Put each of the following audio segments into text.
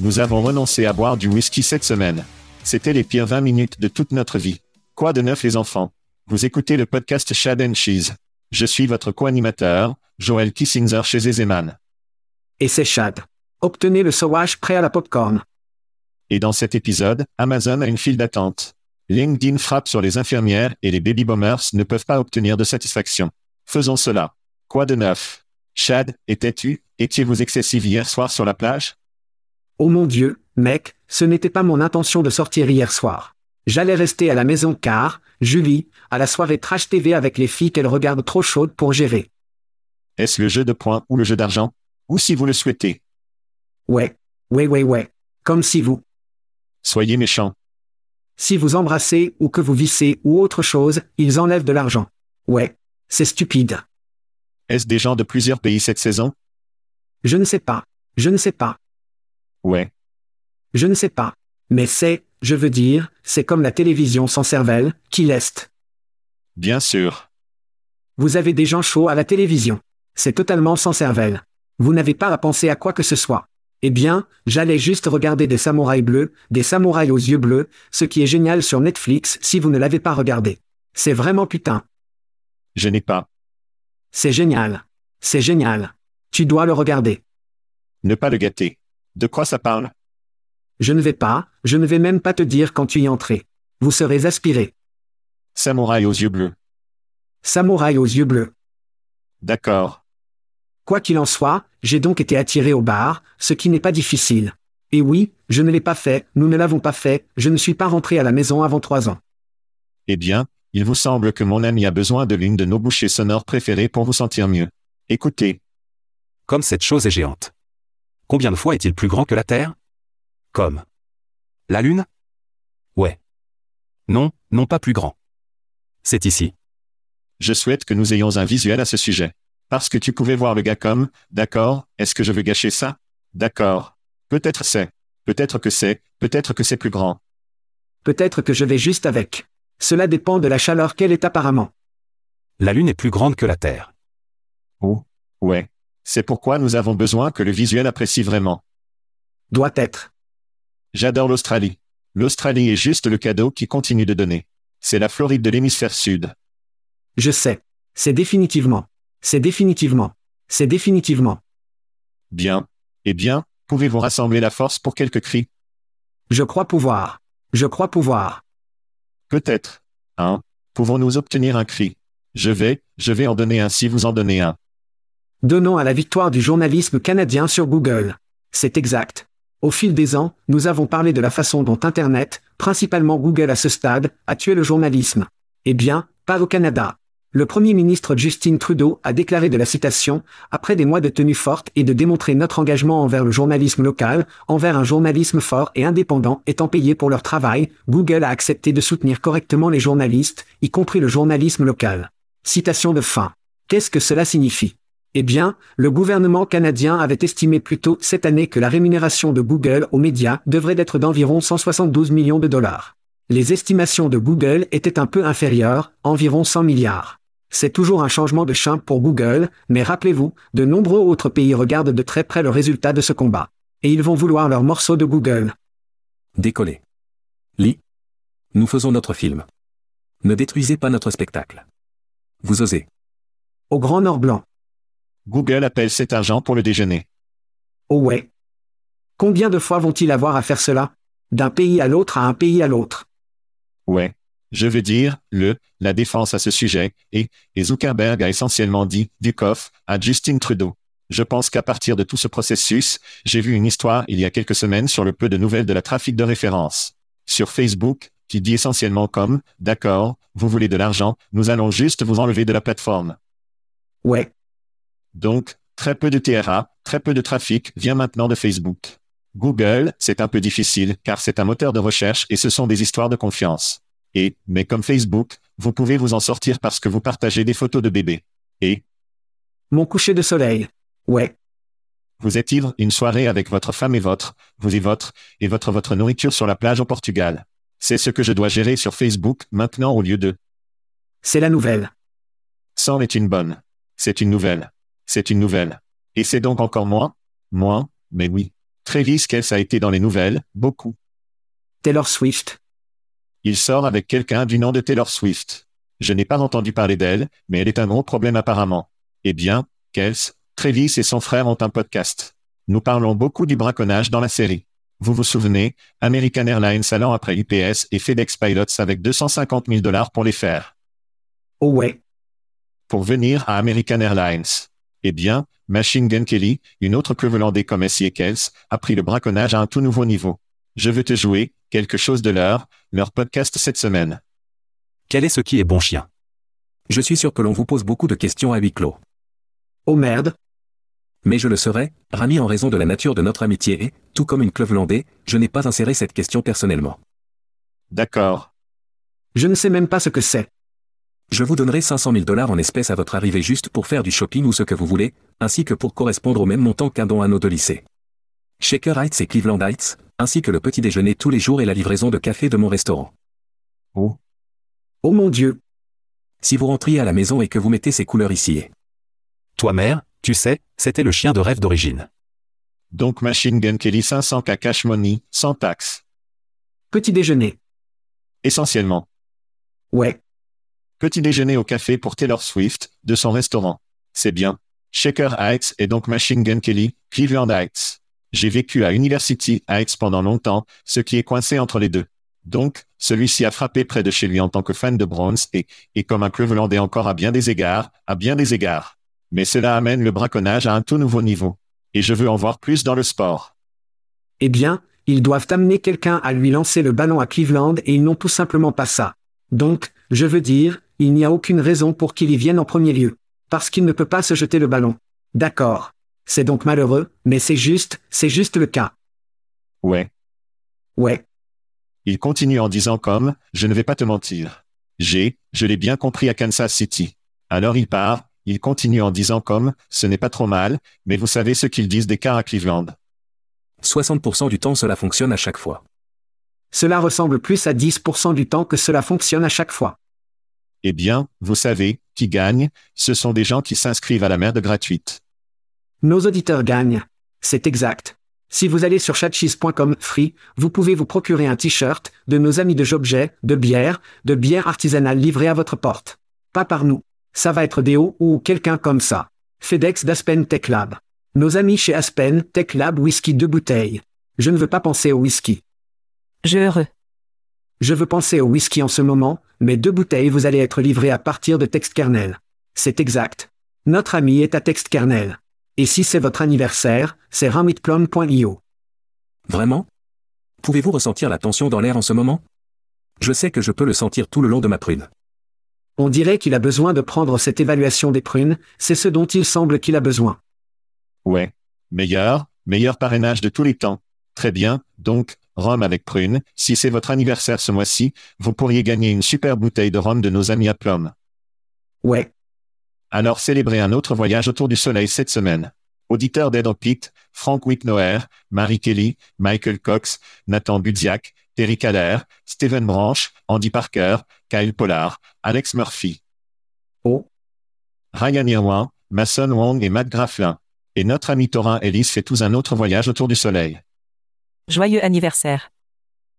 Nous avons renoncé à boire du whisky cette semaine. C'était les pires 20 minutes de toute notre vie. Quoi de neuf les enfants? Vous écoutez le podcast Shad and Cheese. Je suis votre co-animateur, Joël Kissinger chez Ezeman. Et c'est Chad. Obtenez le sauvage prêt à la popcorn. Et dans cet épisode, Amazon a une file d'attente. LinkedIn frappe sur les infirmières et les baby boomers ne peuvent pas obtenir de satisfaction. Faisons cela. Quoi de neuf? Chad, étais-tu, étiez-vous excessif hier soir sur la plage? Oh mon Dieu, mec, ce n'était pas mon intention de sortir hier soir. J'allais rester à la maison car, Julie, à la soirée Trash TV avec les filles qu'elle regarde trop chaudes pour gérer. Est-ce le jeu de points ou le jeu d'argent? Ou si vous le souhaitez? Ouais. Ouais ouais ouais. Comme si vous. Soyez méchant. Si vous embrassez ou que vous vissez ou autre chose, ils enlèvent de l'argent. Ouais. C'est stupide. Est-ce des gens de plusieurs pays cette saison? Je ne sais pas. Je ne sais pas. Ouais. Je ne sais pas. Mais c'est, je veux dire, c'est comme la télévision sans cervelle, qui l'est. Bien sûr. Vous avez des gens chauds à la télévision. C'est totalement sans cervelle. Vous n'avez pas à penser à quoi que ce soit. Eh bien, j'allais juste regarder des samouraïs bleus, des samouraïs aux yeux bleus, ce qui est génial sur Netflix si vous ne l'avez pas regardé. C'est vraiment putain. Je n'ai pas. C'est génial. C'est génial. Tu dois le regarder. Ne pas le gâter. De quoi ça parle? Je ne vais pas, je ne vais même pas te dire quand tu y entrais. Vous serez aspiré. Samouraï aux yeux bleus. Samouraï aux yeux bleus. D'accord. Quoi qu'il en soit, j'ai donc été attiré au bar, ce qui n'est pas difficile. Et oui, je ne l'ai pas fait, nous ne l'avons pas fait, je ne suis pas rentré à la maison avant trois ans. Eh bien, il vous semble que mon ami a besoin de l'une de nos bouchées sonores préférées pour vous sentir mieux. Écoutez. Comme cette chose est géante. Combien de fois est-il plus grand que la Terre? Comme. La Lune? Ouais. Non, non pas plus grand. C'est ici. Je souhaite que nous ayons un visuel à ce sujet. Parce que tu pouvais voir le gars comme, d'accord, est-ce que je veux gâcher ça? D'accord. Peut-être c'est. Peut-être que c'est, peut-être que c'est plus grand. Peut-être que je vais juste avec. Cela dépend de la chaleur qu'elle est apparemment. La Lune est plus grande que la Terre. Oh. Ouais. C'est pourquoi nous avons besoin que le visuel apprécie vraiment. Doit être. J'adore l'Australie. L'Australie est juste le cadeau qui continue de donner. C'est la Floride de l'hémisphère sud. Je sais. C'est définitivement. C'est définitivement. C'est définitivement. Bien. Eh bien, pouvez-vous rassembler la force pour quelques cris? Je crois pouvoir. Je crois pouvoir. Peut-être. Hein? Pouvons-nous obtenir un cri? Je vais, je vais en donner un si vous en donnez un. Donnons à la victoire du journalisme canadien sur Google. C'est exact. Au fil des ans, nous avons parlé de la façon dont Internet, principalement Google à ce stade, a tué le journalisme. Eh bien, pas au Canada. Le Premier ministre Justin Trudeau a déclaré de la citation, après des mois de tenue forte et de démontrer notre engagement envers le journalisme local, envers un journalisme fort et indépendant étant payé pour leur travail, Google a accepté de soutenir correctement les journalistes, y compris le journalisme local. Citation de fin. Qu'est-ce que cela signifie? Eh bien, le gouvernement canadien avait estimé plus tôt cette année que la rémunération de Google aux médias devrait être d'environ 172 millions de dollars. Les estimations de Google étaient un peu inférieures, environ 100 milliards. C'est toujours un changement de champ pour Google, mais rappelez-vous, de nombreux autres pays regardent de très près le résultat de ce combat. Et ils vont vouloir leur morceau de Google. Décoller. Lit. Nous faisons notre film. Ne détruisez pas notre spectacle. Vous osez. Au Grand Nord Blanc. Google appelle cet argent pour le déjeuner. Oh ouais. Combien de fois vont-ils avoir à faire cela? D'un pays à l'autre à un pays à l'autre. Ouais. Je veux dire, le, la défense à ce sujet, et, et Zuckerberg a essentiellement dit, du coffre, à Justin Trudeau. Je pense qu'à partir de tout ce processus, j'ai vu une histoire il y a quelques semaines sur le peu de nouvelles de la trafic de référence. Sur Facebook, qui dit essentiellement comme, d'accord, vous voulez de l'argent, nous allons juste vous enlever de la plateforme. Ouais. Donc, très peu de TRA, très peu de trafic vient maintenant de Facebook. Google, c'est un peu difficile car c'est un moteur de recherche et ce sont des histoires de confiance. Et, mais comme Facebook, vous pouvez vous en sortir parce que vous partagez des photos de bébés. Et? Mon coucher de soleil. Ouais. vous êtes ivre une soirée avec votre femme et votre, vous et votre, et votre votre nourriture sur la plage au Portugal? C'est ce que je dois gérer sur Facebook maintenant au lieu de. C'est la nouvelle. C'en est une bonne. C'est une nouvelle. C'est une nouvelle. Et c'est donc encore moins Moins, mais oui. Travis Kelce a été dans les nouvelles, beaucoup. Taylor Swift. Il sort avec quelqu'un du nom de Taylor Swift. Je n'ai pas entendu parler d'elle, mais elle est un gros problème apparemment. Eh bien, Kels, Travis et son frère ont un podcast. Nous parlons beaucoup du braconnage dans la série. Vous vous souvenez, American Airlines allant après UPS et FedEx Pilots avec 250 000 dollars pour les faire. Oh ouais. Pour venir à American Airlines. Eh bien, Machine Gun Kelly, une autre queue volante comme Messi et Kels, a pris le braconnage à un tout nouveau niveau. Je veux te jouer, quelque chose de leur, leur podcast cette semaine. Quel est ce qui est bon chien? Je suis sûr que l'on vous pose beaucoup de questions à huis clos. Oh merde. Mais je le serai, Rami en raison de la nature de notre amitié et, tout comme une Clevelandais, je n'ai pas inséré cette question personnellement. D'accord. Je ne sais même pas ce que c'est. Je vous donnerai 500 000 dollars en espèces à votre arrivée juste pour faire du shopping ou ce que vous voulez, ainsi que pour correspondre au même montant qu'un don à nos deux lycées. Shaker Heights et Cleveland Heights, ainsi que le petit déjeuner tous les jours et la livraison de café de mon restaurant. Oh. Oh mon Dieu. Si vous rentriez à la maison et que vous mettez ces couleurs ici et... Toi mère, tu sais, c'était le chien de rêve d'origine. Donc Machine Gun Kelly 500K cash money, sans taxe. Petit déjeuner. Essentiellement. Ouais. Petit déjeuner au café pour Taylor Swift, de son restaurant. C'est bien. Shaker Heights et donc Machine Gun Kelly, Cleveland Heights. J'ai vécu à University Heights pendant longtemps, ce qui est coincé entre les deux. Donc, celui-ci a frappé près de chez lui en tant que fan de bronze et, et comme un Clevelandais encore à bien des égards, à bien des égards. Mais cela amène le braconnage à un tout nouveau niveau. Et je veux en voir plus dans le sport. Eh bien, ils doivent amener quelqu'un à lui lancer le ballon à Cleveland et ils n'ont tout simplement pas ça. Donc, je veux dire, il n'y a aucune raison pour qu'il y vienne en premier lieu. Parce qu'il ne peut pas se jeter le ballon. D'accord. C'est donc malheureux, mais c'est juste, c'est juste le cas. Ouais. Ouais. Il continue en disant comme, je ne vais pas te mentir. J'ai, je l'ai bien compris à Kansas City. Alors il part, il continue en disant comme, ce n'est pas trop mal, mais vous savez ce qu'ils disent des cas à Cleveland. 60% du temps cela fonctionne à chaque fois. Cela ressemble plus à 10% du temps que cela fonctionne à chaque fois. Eh bien, vous savez, qui gagne, ce sont des gens qui s'inscrivent à la merde gratuite. Nos auditeurs gagnent. C'est exact. Si vous allez sur chatcheese.com free, vous pouvez vous procurer un t-shirt, de nos amis de Jobjet, de bière, de bière artisanale livrée à votre porte. Pas par nous. Ça va être Déo ou quelqu'un comme ça. FedEx d'Aspen Tech Lab. Nos amis chez Aspen Tech Lab Whisky deux bouteilles. Je ne veux pas penser au whisky. Je heureux. Je veux penser au whisky en ce moment, mais deux bouteilles vous allez être livrées à partir de texte kernel. C'est exact. Notre ami est à texte kernel. Et si c'est votre anniversaire, c'est ramitplum.io. Vraiment? Pouvez-vous ressentir la tension dans l'air en ce moment? Je sais que je peux le sentir tout le long de ma prune. On dirait qu'il a besoin de prendre cette évaluation des prunes, c'est ce dont il semble qu'il a besoin. Ouais. Meilleur, meilleur parrainage de tous les temps. Très bien, donc, rhum avec prune, si c'est votre anniversaire ce mois-ci, vous pourriez gagner une super bouteille de rhum de nos amis à Plum. Ouais. Alors célébrez un autre voyage autour du soleil cette semaine. Auditeurs d'Ed Pitt, Frank Wicknoer, Marie Kelly, Michael Cox, Nathan Budziak, Terry Kaller, Stephen Branch, Andy Parker, Kyle Pollard, Alex Murphy. Oh. Ryan Irwin, Mason Wong et Matt Grafflin. Et notre ami Torin Ellis fait tous un autre voyage autour du soleil. Joyeux anniversaire.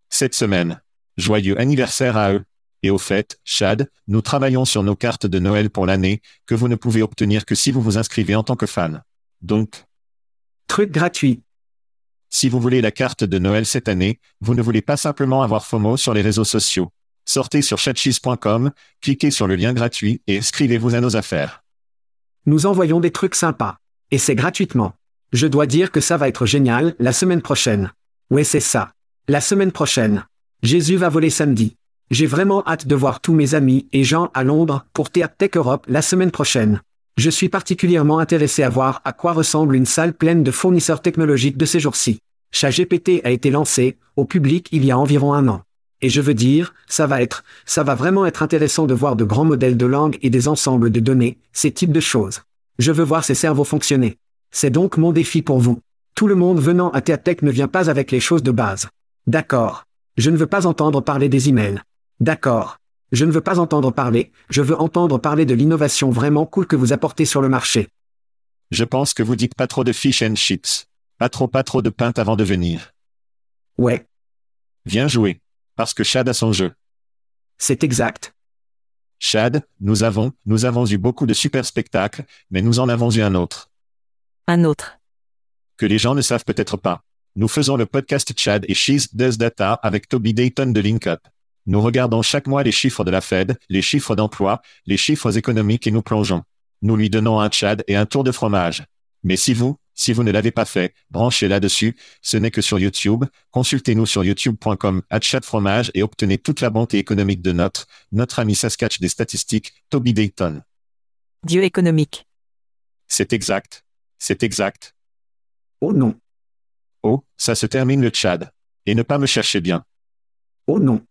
Cette semaine. Joyeux anniversaire à eux. Et au fait, Chad, nous travaillons sur nos cartes de Noël pour l'année, que vous ne pouvez obtenir que si vous vous inscrivez en tant que fan. Donc, Truc gratuit. si vous voulez la carte de Noël cette année, vous ne voulez pas simplement avoir FOMO sur les réseaux sociaux. Sortez sur chatcheese.com, cliquez sur le lien gratuit et inscrivez-vous à nos affaires. Nous envoyons des trucs sympas. Et c'est gratuitement. Je dois dire que ça va être génial la semaine prochaine. Ouais, c'est ça. La semaine prochaine. Jésus va voler samedi. J'ai vraiment hâte de voir tous mes amis et gens à Londres pour Théâtre Tech Europe la semaine prochaine. Je suis particulièrement intéressé à voir à quoi ressemble une salle pleine de fournisseurs technologiques de ces jours-ci. ChatGPT a été lancé au public il y a environ un an. Et je veux dire, ça va être, ça va vraiment être intéressant de voir de grands modèles de langue et des ensembles de données, ces types de choses. Je veux voir ces cerveaux fonctionner. C'est donc mon défi pour vous. Tout le monde venant à Théatech ne vient pas avec les choses de base. D'accord. Je ne veux pas entendre parler des emails. D'accord. Je ne veux pas entendre parler, je veux entendre parler de l'innovation vraiment cool que vous apportez sur le marché. Je pense que vous dites pas trop de fish and chips. Pas trop pas trop de pinte avant de venir. Ouais, Viens jouer. Parce que Chad a son jeu. c'est exact. Chad, nous avons, nous avons eu beaucoup de super spectacles, mais nous en avons eu un autre. Un autre. Que les gens ne savent peut-être pas. Nous faisons le podcast Chad et She's Does Data avec Toby Dayton de LinkUp. Nous regardons chaque mois les chiffres de la Fed, les chiffres d'emploi, les chiffres économiques et nous plongeons. Nous lui donnons un Chad et un tour de fromage. Mais si vous, si vous ne l'avez pas fait, branchez là-dessus, ce n'est que sur YouTube, consultez-nous sur youtube.com, fromage et obtenez toute la bonté économique de notre, notre ami Saskatch des statistiques, Toby Dayton. Dieu économique. C'est exact. C'est exact. Oh non. Oh, ça se termine le Tchad. Et ne pas me chercher bien. Oh non.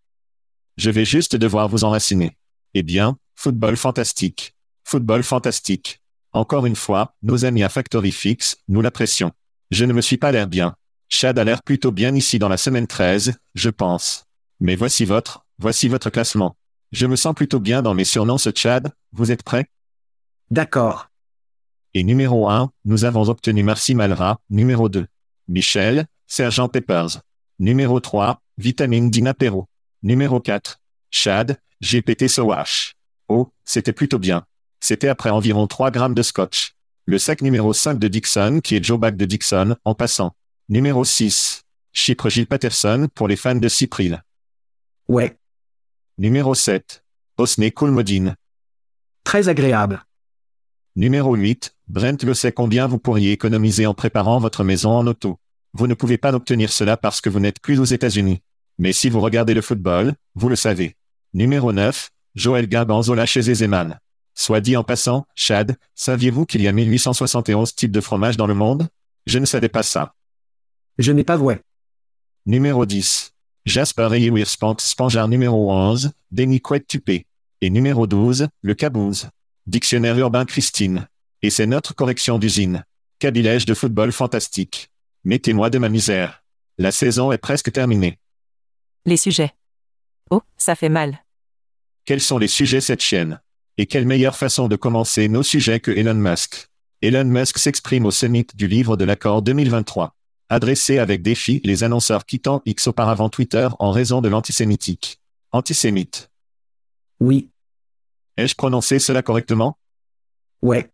Je vais juste devoir vous enraciner. Eh bien, football fantastique. Football fantastique. Encore une fois, nos amis à Factory Fix, nous l'apprécions. Je ne me suis pas l'air bien. Chad a l'air plutôt bien ici dans la semaine 13, je pense. Mais voici votre, voici votre classement. Je me sens plutôt bien dans mes surnoms ce Chad, vous êtes prêts? D'accord. Et numéro 1, nous avons obtenu Marcy Malra, numéro 2. Michel, Sergent Peppers. Numéro 3, Vitamine Dina Perro. Numéro 4, Chad, GPT Sowash. Oh, c'était plutôt bien. C'était après environ 3 grammes de scotch. Le sac numéro 5 de Dixon qui est Joe Bag de Dixon, en passant. Numéro 6, Chypre Gilles Patterson pour les fans de Cypril. Ouais. Numéro 7, Osney Coolmodine. Très agréable. Numéro 8, Brent le sait combien vous pourriez économiser en préparant votre maison en auto. Vous ne pouvez pas obtenir cela parce que vous n'êtes plus aux États-Unis. Mais si vous regardez le football, vous le savez. Numéro 9, Joël Garbanzola chez Zeman. Soit dit en passant, Chad, saviez-vous qu'il y a 1871 types de fromage dans le monde? Je ne savais pas ça. Je n'ai pas voué. Numéro 10. Jasper et Wirspant Spanjar numéro 11, Denis Couette Tupé. Et numéro 12, le Cabouze. Dictionnaire urbain Christine. Et c'est notre correction d'usine. Cabilège de football fantastique. Mettez-moi de ma misère. La saison est presque terminée. Les sujets. Oh, ça fait mal. Quels sont les sujets cette chaîne? Et quelle meilleure façon de commencer nos sujets que Elon Musk? Elon Musk s'exprime au summit du livre de l'accord 2023. Adressé avec défi les annonceurs quittant X auparavant Twitter en raison de l'antisémitique. Antisémite. Oui. Ai-je prononcé cela correctement? Ouais.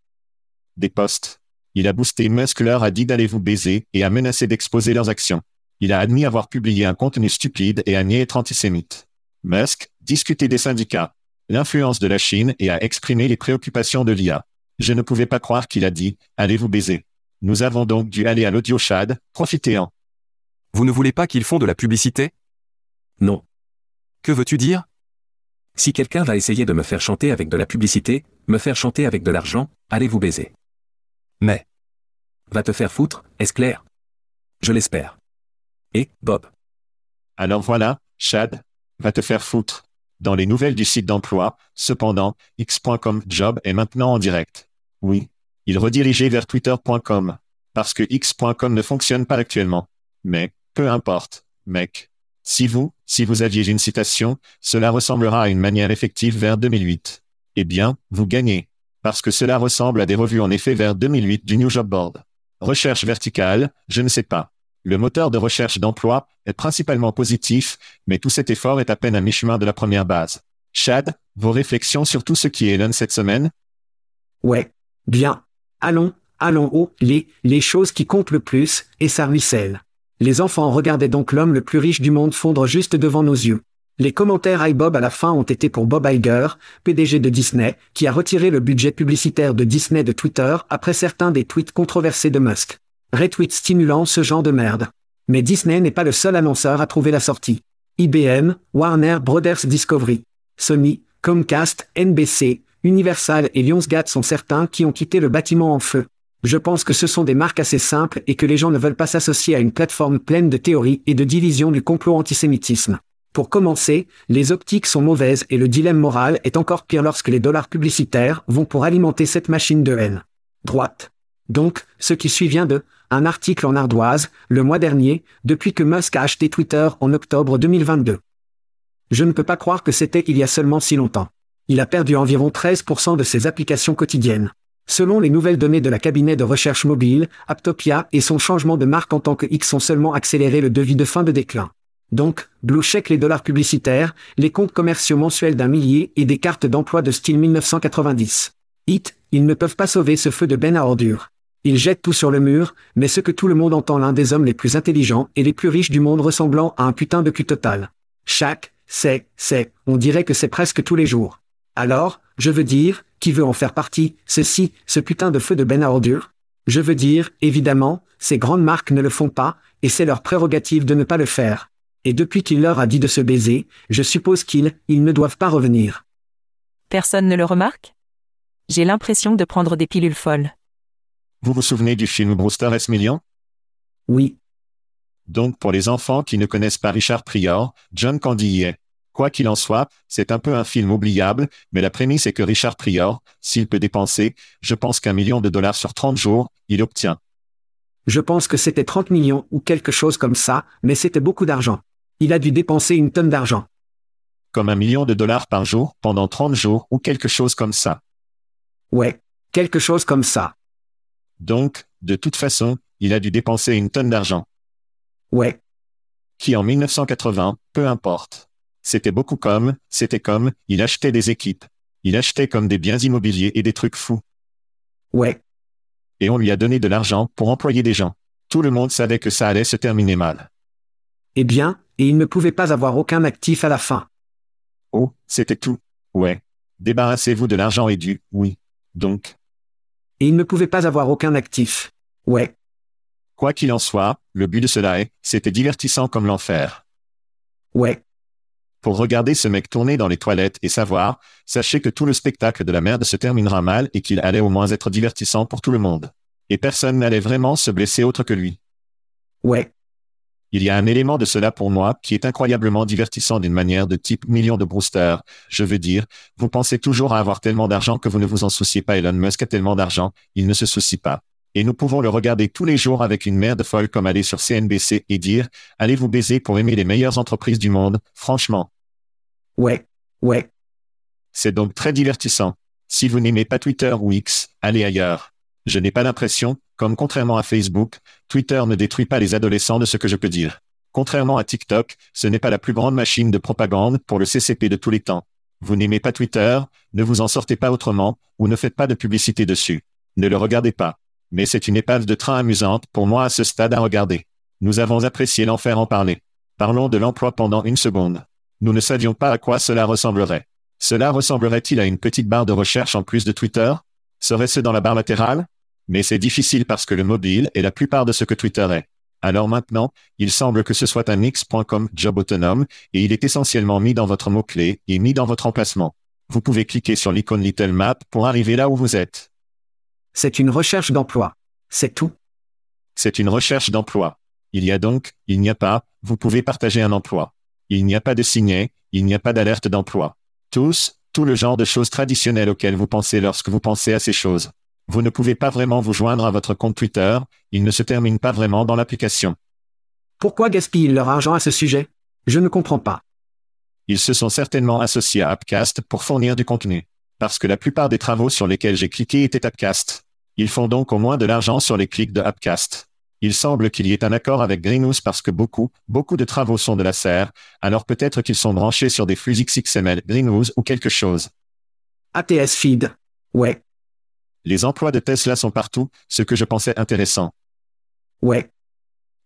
Des posts. Il a boosté Musk leur a dit d'aller vous baiser et a menacé d'exposer leurs actions. Il a admis avoir publié un contenu stupide et a nié être antisémite. Musk, discuter des syndicats, l'influence de la Chine et a exprimé les préoccupations de l'IA. Je ne pouvais pas croire qu'il a dit, allez vous baiser. Nous avons donc dû aller à l'audio Chad, profitez-en. Vous ne voulez pas qu'ils font de la publicité? Non. Que veux-tu dire? Si quelqu'un va essayer de me faire chanter avec de la publicité, me faire chanter avec de l'argent, allez vous baiser. Mais. Va te faire foutre, est-ce clair? Je l'espère. Et, Bob. Alors voilà, Chad, va te faire foutre. Dans les nouvelles du site d'emploi, cependant, x.com job est maintenant en direct. Oui. Il redirigeait vers twitter.com. Parce que x.com ne fonctionne pas actuellement. Mais, peu importe, mec. Si vous, si vous aviez une citation, cela ressemblera à une manière effective vers 2008. Eh bien, vous gagnez. Parce que cela ressemble à des revues en effet vers 2008 du New Job Board. Recherche verticale, je ne sais pas. Le moteur de recherche d'emploi est principalement positif, mais tout cet effort est à peine à mi-chemin de la première base. Chad, vos réflexions sur tout ce qui est Elon cette semaine? Ouais. Bien. Allons, allons haut, les, les choses qui comptent le plus, et ça ruisselle. Les enfants regardaient donc l'homme le plus riche du monde fondre juste devant nos yeux. Les commentaires iBob à la fin ont été pour Bob Iger, PDG de Disney, qui a retiré le budget publicitaire de Disney de Twitter après certains des tweets controversés de Musk. Retweet stimulant ce genre de merde. Mais Disney n'est pas le seul annonceur à trouver la sortie. IBM, Warner Brothers Discovery, Sony, Comcast, NBC, Universal et Lionsgate sont certains qui ont quitté le bâtiment en feu. Je pense que ce sont des marques assez simples et que les gens ne veulent pas s'associer à une plateforme pleine de théories et de divisions du complot antisémitisme. Pour commencer, les optiques sont mauvaises et le dilemme moral est encore pire lorsque les dollars publicitaires vont pour alimenter cette machine de haine. Droite. Donc, ce qui suit vient de un article en ardoise, le mois dernier, depuis que Musk a acheté Twitter en octobre 2022. Je ne peux pas croire que c'était il y a seulement si longtemps. Il a perdu environ 13% de ses applications quotidiennes. Selon les nouvelles données de la cabinet de recherche mobile, Aptopia et son changement de marque en tant que X ont seulement accéléré le devis de fin de déclin. Donc, Blue Check les dollars publicitaires, les comptes commerciaux mensuels d'un millier et des cartes d'emploi de style 1990. Hit, ils ne peuvent pas sauver ce feu de ben à ordures. Ils jettent tout sur le mur, mais ce que tout le monde entend l'un des hommes les plus intelligents et les plus riches du monde ressemblant à un putain de cul total. Chaque, c'est, c'est, on dirait que c'est presque tous les jours. Alors, je veux dire, qui veut en faire partie, ceci, ce putain de feu de ben à ordures? Je veux dire, évidemment, ces grandes marques ne le font pas, et c'est leur prérogative de ne pas le faire. Et depuis qu'il leur a dit de se baiser, je suppose qu'ils, ils ne doivent pas revenir. Personne ne le remarque? J'ai l'impression de prendre des pilules folles. Vous vous souvenez du film Brewster S. Million? Oui. Donc pour les enfants qui ne connaissent pas Richard Prior, John Candy y est. Quoi qu'il en soit, c'est un peu un film oubliable, mais la prémisse est que Richard Prior, s'il peut dépenser, je pense qu'un million de dollars sur 30 jours, il obtient. Je pense que c'était 30 millions ou quelque chose comme ça, mais c'était beaucoup d'argent. Il a dû dépenser une tonne d'argent. Comme un million de dollars par jour, pendant 30 jours, ou quelque chose comme ça. Ouais, quelque chose comme ça. Donc, de toute façon, il a dû dépenser une tonne d'argent. Ouais. Qui en 1980, peu importe. C'était beaucoup comme, c'était comme, il achetait des équipes. Il achetait comme des biens immobiliers et des trucs fous. Ouais. Et on lui a donné de l'argent pour employer des gens. Tout le monde savait que ça allait se terminer mal. Eh bien, et il ne pouvait pas avoir aucun actif à la fin. Oh, c'était tout. Ouais. Débarrassez-vous de l'argent et du, oui. Donc, Et il ne pouvait pas avoir aucun actif. Ouais. quoi qu'il en soit, le but de cela est, c'était divertissant comme l'enfer. Ouais. Pour regarder ce mec tourner dans les toilettes et savoir, sachez que tout le spectacle de la merde se terminera mal et qu'il allait au moins être divertissant pour tout le monde. Et personne n'allait vraiment se blesser autre que lui. Ouais. Il y a un élément de cela pour moi qui est incroyablement divertissant d'une manière de type million de Brewster. Je veux dire, vous pensez toujours à avoir tellement d'argent que vous ne vous en souciez pas. Elon Musk a tellement d'argent, il ne se soucie pas. Et nous pouvons le regarder tous les jours avec une merde folle comme aller sur CNBC et dire, allez vous baiser pour aimer les meilleures entreprises du monde, franchement. Ouais. Ouais. C'est donc très divertissant. Si vous n'aimez pas Twitter ou X, allez ailleurs. Je n'ai pas l'impression, comme contrairement à Facebook, Twitter ne détruit pas les adolescents de ce que je peux dire. Contrairement à TikTok, ce n'est pas la plus grande machine de propagande pour le CCP de tous les temps. Vous n'aimez pas Twitter, ne vous en sortez pas autrement, ou ne faites pas de publicité dessus. Ne le regardez pas. Mais c'est une épave de train amusante pour moi à ce stade à regarder. Nous avons apprécié l'enfer en parler. Parlons de l'emploi pendant une seconde. Nous ne savions pas à quoi cela ressemblerait. Cela ressemblerait-il à une petite barre de recherche en plus de Twitter? Serait-ce dans la barre latérale? Mais c'est difficile parce que le mobile est la plupart de ce que Twitter est. Alors maintenant, il semble que ce soit un X.com job autonome, et il est essentiellement mis dans votre mot-clé et mis dans votre emplacement. Vous pouvez cliquer sur l'icône Little Map pour arriver là où vous êtes. C'est une recherche d'emploi. C'est tout. C'est une recherche d'emploi. Il y a donc, il n'y a pas, vous pouvez partager un emploi. Il n'y a pas de signet, il n'y a pas d'alerte d'emploi. Tous, tout le genre de choses traditionnelles auxquelles vous pensez lorsque vous pensez à ces choses. Vous ne pouvez pas vraiment vous joindre à votre compte Twitter, il ne se termine pas vraiment dans l'application. Pourquoi gaspillent leur argent à ce sujet? Je ne comprends pas. Ils se sont certainement associés à Appcast pour fournir du contenu. Parce que la plupart des travaux sur lesquels j'ai cliqué étaient Appcast. Ils font donc au moins de l'argent sur les clics de Appcast. Il semble qu'il y ait un accord avec Greenhouse parce que beaucoup, beaucoup de travaux sont de la serre, alors peut-être qu'ils sont branchés sur des flux XXML Greenhouse ou quelque chose. ATS Feed. Ouais, Les emplois de Tesla sont partout, ce que je pensais intéressant. ouais.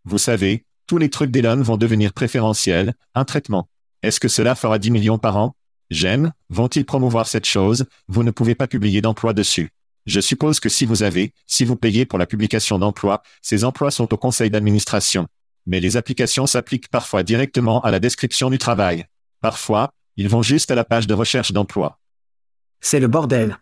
Vous savez, tous les trucs d'Elon vont devenir préférentiels, un traitement. Est-ce que cela fera 10 millions par an? J'aime, vont-ils promouvoir cette chose? Vous ne pouvez pas publier d'emploi dessus. Je suppose que si vous avez, si vous payez pour la publication d'emplois, ces emplois sont au conseil d'administration. Mais les applications s'appliquent parfois directement à la description du travail. Parfois, ils vont juste à la page de recherche d'emploi. C'est le bordel.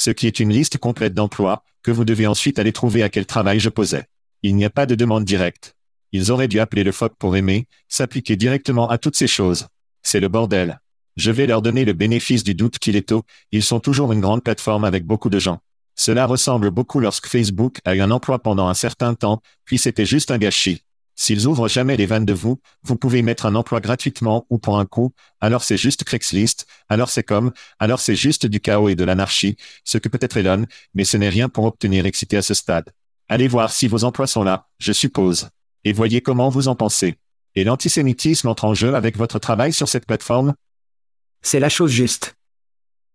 Ce qui est une liste complète d'emplois, que vous devez ensuite aller trouver à quel travail je posais. Il n'y a pas de demande directe. Ils auraient dû appeler le FOC pour aimer, s'appliquer directement à toutes ces choses. C'est le bordel. Je vais leur donner le bénéfice du doute qu'il est tôt, ils sont toujours une grande plateforme avec beaucoup de gens. Cela ressemble beaucoup lorsque Facebook a eu un emploi pendant un certain temps, puis c'était juste un gâchis. S'ils ouvrent jamais les vannes de vous, vous pouvez mettre un emploi gratuitement ou pour un coup, alors c'est juste Craigslist, alors c'est comme, alors c'est juste du chaos et de l'anarchie, ce que peut être Elon, mais ce n'est rien pour obtenir excité à ce stade. Allez voir si vos emplois sont là, je suppose. Et voyez comment vous en pensez. Et l'antisémitisme entre en jeu avec votre travail sur cette plateforme? C'est la chose juste.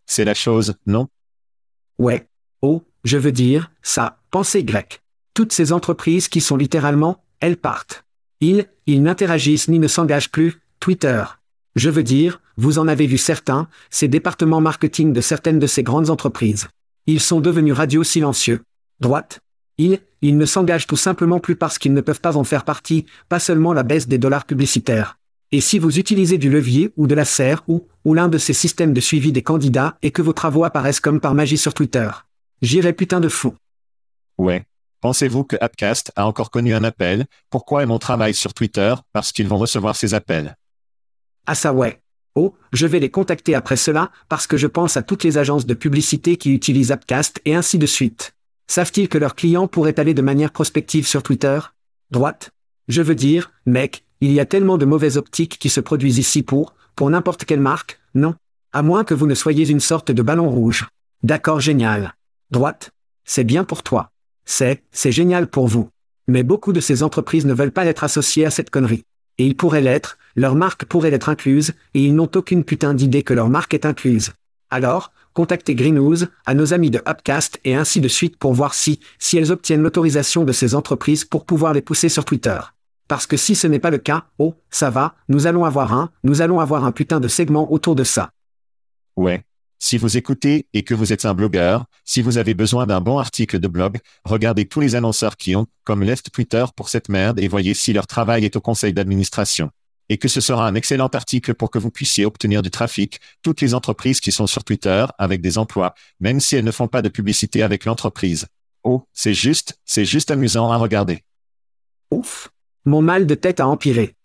C'est la chose, non? Ouais. Oh, je veux dire, ça, pensée grecque. Toutes ces entreprises qui sont littéralement, elles partent. Ils, ils n'interagissent ni ne s'engagent plus, Twitter. Je veux dire, vous en avez vu certains, ces départements marketing de certaines de ces grandes entreprises. Ils sont devenus radio silencieux. Droite. Ils, ils ne s'engagent tout simplement plus parce qu'ils ne peuvent pas en faire partie, pas seulement la baisse des dollars publicitaires. Et si vous utilisez du levier ou de la serre ou, ou l'un de ces systèmes de suivi des candidats et que vos travaux apparaissent comme par magie sur Twitter. J'irai putain de fou. Ouais. Pensez-vous que Appcast a encore connu un appel? Pourquoi est mon travail sur Twitter? Parce qu'ils vont recevoir ces appels. Ah ça ouais. Oh, je vais les contacter après cela, parce que je pense à toutes les agences de publicité qui utilisent Appcast et ainsi de suite. Savent-ils que leurs clients pourraient aller de manière prospective sur Twitter? Droite Je veux dire, mec, il y a tellement de mauvaises optiques qui se produisent ici pour, pour n'importe quelle marque, non? À moins que vous ne soyez une sorte de ballon rouge. D'accord, génial. Droite C'est bien pour toi. C'est, c'est génial pour vous. Mais beaucoup de ces entreprises ne veulent pas être associées à cette connerie. Et ils pourraient l'être, leur marque pourrait l'être incluse, et ils n'ont aucune putain d'idée que leur marque est incluse. Alors, contactez Greenhouse, à nos amis de Upcast et ainsi de suite pour voir si, si elles obtiennent l'autorisation de ces entreprises pour pouvoir les pousser sur Twitter. Parce que si ce n'est pas le cas, oh, ça va, nous allons avoir un, nous allons avoir un putain de segment autour de ça. Ouais. Si vous écoutez et que vous êtes un blogueur, si vous avez besoin d'un bon article de blog, regardez tous les annonceurs qui ont, comme Left Twitter pour cette merde et voyez si leur travail est au conseil d'administration. Et que ce sera un excellent article pour que vous puissiez obtenir du trafic, toutes les entreprises qui sont sur Twitter avec des emplois, même si elles ne font pas de publicité avec l'entreprise. Oh, c'est juste, c'est juste amusant à regarder. Ouf. Mon mal de tête a empiré.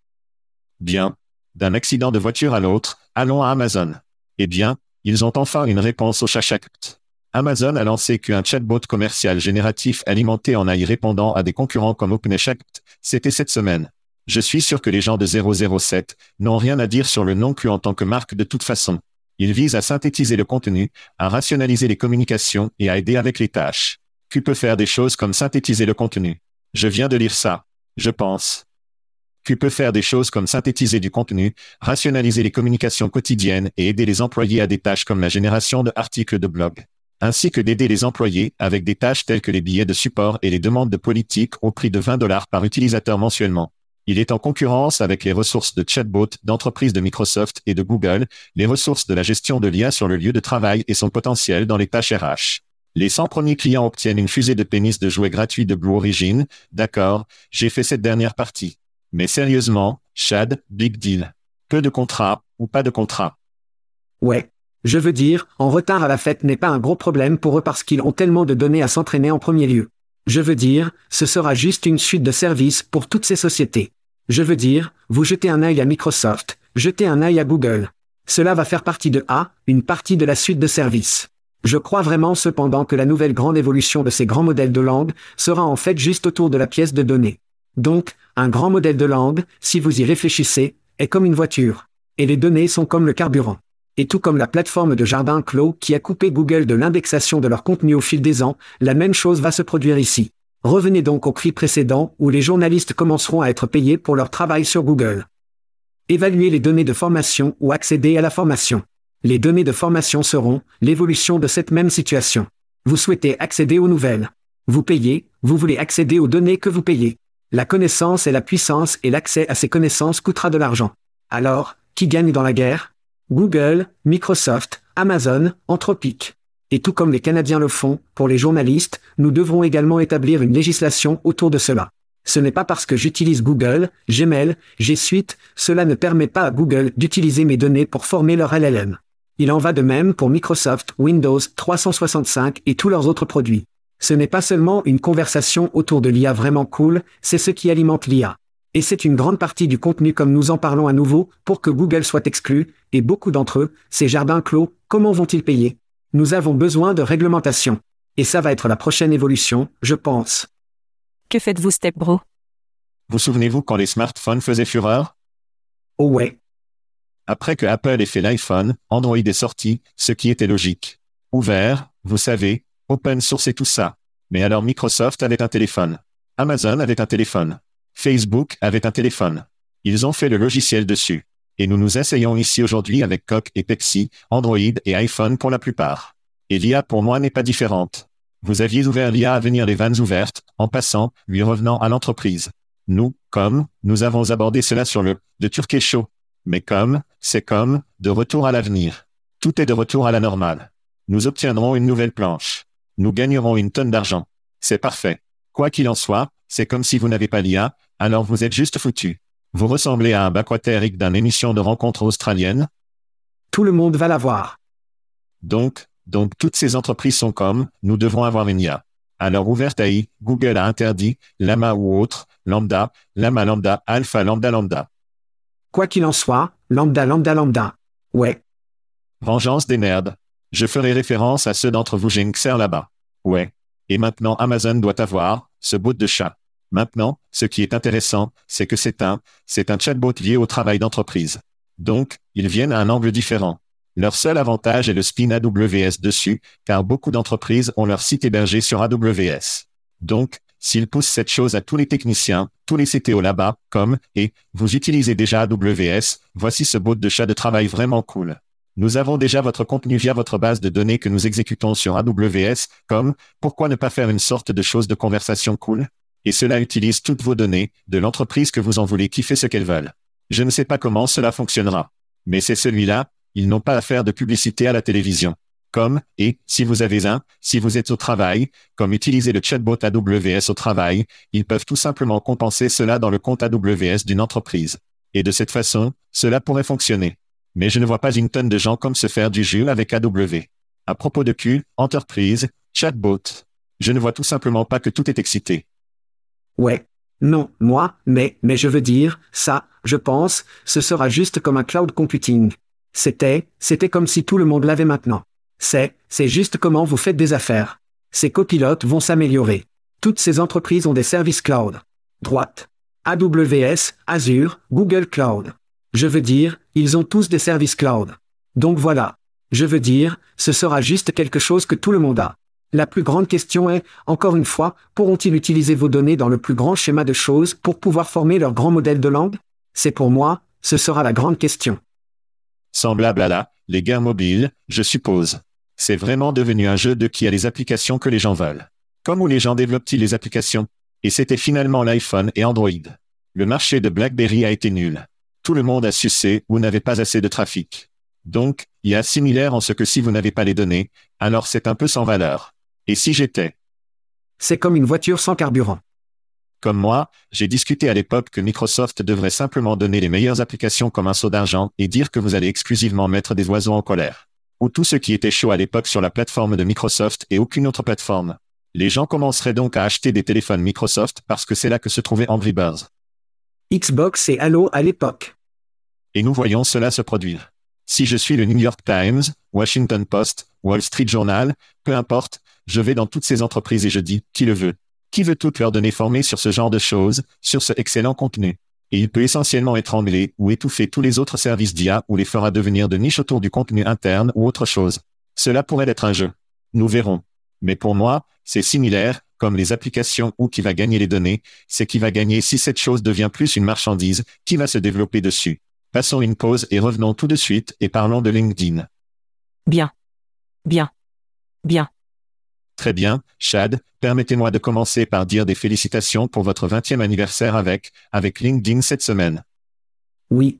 Bien. D'un accident de voiture à l'autre, allons à Amazon. Eh bien, ils ont enfin une réponse au chachact. Amazon a lancé qu'un chatbot commercial génératif alimenté en AI répondant à des concurrents comme OpenAI-Shact, c'était cette semaine. Je suis sûr que les gens de 007 n'ont rien à dire sur le non Q en tant que marque de toute façon. Il vise à synthétiser le contenu, à rationaliser les communications et à aider avec les tâches. Q peut faire des choses comme synthétiser le contenu. Je viens de lire ça. Je pense. Q peut faire des choses comme synthétiser du contenu, rationaliser les communications quotidiennes et aider les employés à des tâches comme la génération de articles de blog. Ainsi que d'aider les employés avec des tâches telles que les billets de support et les demandes de politique au prix de 20 dollars par utilisateur mensuellement. Il est en concurrence avec les ressources de chatbot d'entreprises de Microsoft et de Google, les ressources de la gestion de l'IA sur le lieu de travail et son potentiel dans les tâches RH. Les 100 premiers clients obtiennent une fusée de pénis de jouets gratuits de Blue Origin. D'accord, j'ai fait cette dernière partie. Mais sérieusement, Chad, big deal. Peu de contrats, ou pas de contrats. Ouais. Je veux dire, en retard à la fête n'est pas un gros problème pour eux parce qu'ils ont tellement de données à s'entraîner en premier lieu. Je veux dire, ce sera juste une suite de services pour toutes ces sociétés. Je veux dire, vous jetez un œil à Microsoft, jetez un œil à Google. Cela va faire partie de A, une partie de la suite de services. Je crois vraiment cependant que la nouvelle grande évolution de ces grands modèles de langue sera en fait juste autour de la pièce de données. Donc, un grand modèle de langue, si vous y réfléchissez, est comme une voiture. Et les données sont comme le carburant. Et tout comme la plateforme de jardin clos qui a coupé Google de l'indexation de leur contenu au fil des ans, la même chose va se produire ici. Revenez donc au cri précédent où les journalistes commenceront à être payés pour leur travail sur Google. Évaluer les données de formation ou accéder à la formation. Les données de formation seront l'évolution de cette même situation. Vous souhaitez accéder aux nouvelles. Vous payez, vous voulez accéder aux données que vous payez. La connaissance et la puissance et l'accès à ces connaissances coûtera de l'argent. Alors, qui gagne dans la guerre? Google, Microsoft, Amazon, Anthropic. Et tout comme les Canadiens le font, pour les journalistes, nous devrons également établir une législation autour de cela. Ce n'est pas parce que j'utilise Google, Gmail, G Suite, cela ne permet pas à Google d'utiliser mes données pour former leur LLM. Il en va de même pour Microsoft, Windows 365 et tous leurs autres produits. Ce n'est pas seulement une conversation autour de l'IA vraiment cool, c'est ce qui alimente l'IA. Et c'est une grande partie du contenu comme nous en parlons à nouveau, pour que Google soit exclu, et beaucoup d'entre eux, ces jardins clos, comment vont-ils payer? Nous avons besoin de réglementation. Et ça va être la prochaine évolution, je pense. Que faites-vous, Stepbro Vous souvenez-vous quand les smartphones faisaient fureur? Oh ouais. Après que Apple ait fait l'iPhone, Android est sorti, ce qui était logique. Ouvert, vous savez, open source et tout ça. Mais alors Microsoft avait un téléphone. Amazon avait un téléphone. Facebook avait un téléphone. Ils ont fait le logiciel dessus. Et nous nous essayons ici aujourd'hui avec Coq et Pepsi, Android et iPhone pour la plupart. Et l'IA pour moi n'est pas différente. Vous aviez ouvert l'IA à venir les vannes ouvertes, en passant, lui revenant à l'entreprise. Nous, comme, nous avons abordé cela sur le, de Turquet Show. Mais comme, c'est comme, de retour à l'avenir. Tout est de retour à la normale. Nous obtiendrons une nouvelle planche. Nous gagnerons une tonne d'argent. C'est parfait. Quoi qu'il en soit, c'est comme si vous n'avez pas l'IA, alors vous êtes juste foutu. Vous ressemblez à un baquatérique d'une émission de rencontre australienne. Tout le monde va l'avoir. Donc, donc toutes ces entreprises sont comme, nous devrons avoir une IA. Alors ouverte AI, Google a interdit, Lama ou autre, Lambda, Lama Lambda, Alpha Lambda Lambda. Quoi qu'il en soit, lambda lambda lambda. Ouais. Vengeance des nerds. Je ferai référence à ceux d'entre vous Jinxer là-bas. Ouais. Et maintenant Amazon doit avoir, ce bout de chat. Maintenant, ce qui est intéressant, c'est que c'est un, c'est un chatbot lié au travail d'entreprise. Donc, ils viennent à un angle différent. Leur seul avantage est le spin AWS dessus, car beaucoup d'entreprises ont leur site hébergé sur AWS. Donc, s'ils poussent cette chose à tous les techniciens, tous les CTO là-bas, comme, et, vous utilisez déjà AWS, voici ce bot de chat de travail vraiment cool. Nous avons déjà votre contenu via votre base de données que nous exécutons sur AWS, comme, pourquoi ne pas faire une sorte de chose de conversation cool? Et cela utilise toutes vos données, de l'entreprise que vous en voulez qui fait ce qu'elle veulent. Je ne sais pas comment cela fonctionnera. Mais c'est celui-là, ils n'ont pas à faire de publicité à la télévision. Comme, et, si vous avez un, si vous êtes au travail, comme utiliser le chatbot AWS au travail, ils peuvent tout simplement compenser cela dans le compte AWS d'une entreprise. Et de cette façon, cela pourrait fonctionner. Mais je ne vois pas une tonne de gens comme se faire du jus avec AW. À propos de Q, entreprise, chatbot. Je ne vois tout simplement pas que tout est excité. Ouais. Non, moi, mais, mais je veux dire, ça, je pense, ce sera juste comme un cloud computing. C'était, c'était comme si tout le monde l'avait maintenant. C'est, c'est juste comment vous faites des affaires. Ces copilotes vont s'améliorer. Toutes ces entreprises ont des services cloud. Droite. AWS, Azure, Google Cloud. Je veux dire, ils ont tous des services cloud. Donc voilà. Je veux dire, ce sera juste quelque chose que tout le monde a. La plus grande question est, encore une fois, pourront-ils utiliser vos données dans le plus grand schéma de choses pour pouvoir former leur grand modèle de langue? C'est pour moi, ce sera la grande question. Semblable à là, les guerres mobiles, je suppose. C'est vraiment devenu un jeu de qui a les applications que les gens veulent. Comme où les gens développent-ils les applications? Et c'était finalement l'iPhone et Android. Le marché de BlackBerry a été nul. Tout le monde a sucé, vous n'avez pas assez de trafic. Donc, il y a similaire en ce que si vous n'avez pas les données, alors c'est un peu sans valeur. Et si j'étais? C'est comme une voiture sans carburant. Comme moi, j'ai discuté à l'époque que Microsoft devrait simplement donner les meilleures applications comme un saut d'argent et dire que vous allez exclusivement mettre des oiseaux en colère. Ou tout ce qui était chaud à l'époque sur la plateforme de Microsoft et aucune autre plateforme. Les gens commenceraient donc à acheter des téléphones Microsoft parce que c'est là que se trouvait Angry Birds. Xbox et Halo à l'époque. Et nous voyons cela se produire. Si je suis le New York Times, Washington Post, Wall Street Journal, peu importe, je vais dans toutes ces entreprises et je dis, qui le veut? Qui veut toutes leurs données formées sur ce genre de choses, sur ce excellent contenu? Et il peut essentiellement étrangler ou étouffer tous les autres services d'IA ou les fera devenir de niche autour du contenu interne ou autre chose. Cela pourrait être un jeu. Nous verrons. Mais pour moi, c'est similaire, comme les applications ou qui va gagner les données, c'est qui va gagner si cette chose devient plus une marchandise, qui va se développer dessus? Passons une pause et revenons tout de suite et parlons de LinkedIn. Bien. Bien. Bien. Très bien, Chad, permettez-moi de commencer par dire des félicitations pour votre 20e anniversaire avec, avec LinkedIn cette semaine. Oui.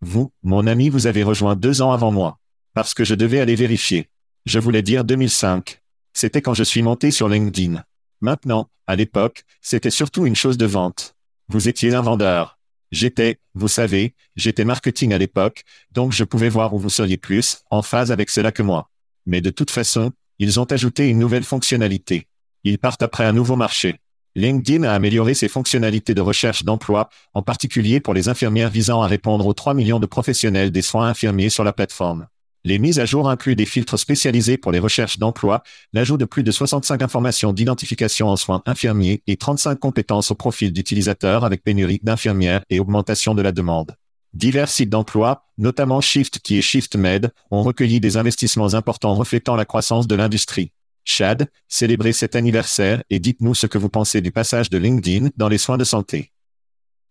Vous, mon ami, vous avez rejoint deux ans avant moi. Parce que je devais aller vérifier. Je voulais dire 2005. C'était quand je suis monté sur LinkedIn. Maintenant, à l'époque, c'était surtout une chose de vente. Vous étiez un vendeur. J'étais, vous savez, j'étais marketing à l'époque, donc je pouvais voir où vous seriez plus en phase avec cela que moi. Mais de toute façon, ils ont ajouté une nouvelle fonctionnalité. Ils partent après un nouveau marché. LinkedIn a amélioré ses fonctionnalités de recherche d'emploi, en particulier pour les infirmières visant à répondre aux 3 millions de professionnels des soins infirmiers sur la plateforme. Les mises à jour incluent des filtres spécialisés pour les recherches d'emploi, l'ajout de plus de 65 informations d'identification en soins infirmiers et 35 compétences au profil d'utilisateurs avec pénurie d'infirmières et augmentation de la demande. Divers sites d'emploi, notamment Shift qui est ShiftMed, ont recueilli des investissements importants reflétant la croissance de l'industrie. Chad, célébrez cet anniversaire et dites-nous ce que vous pensez du passage de LinkedIn dans les soins de santé.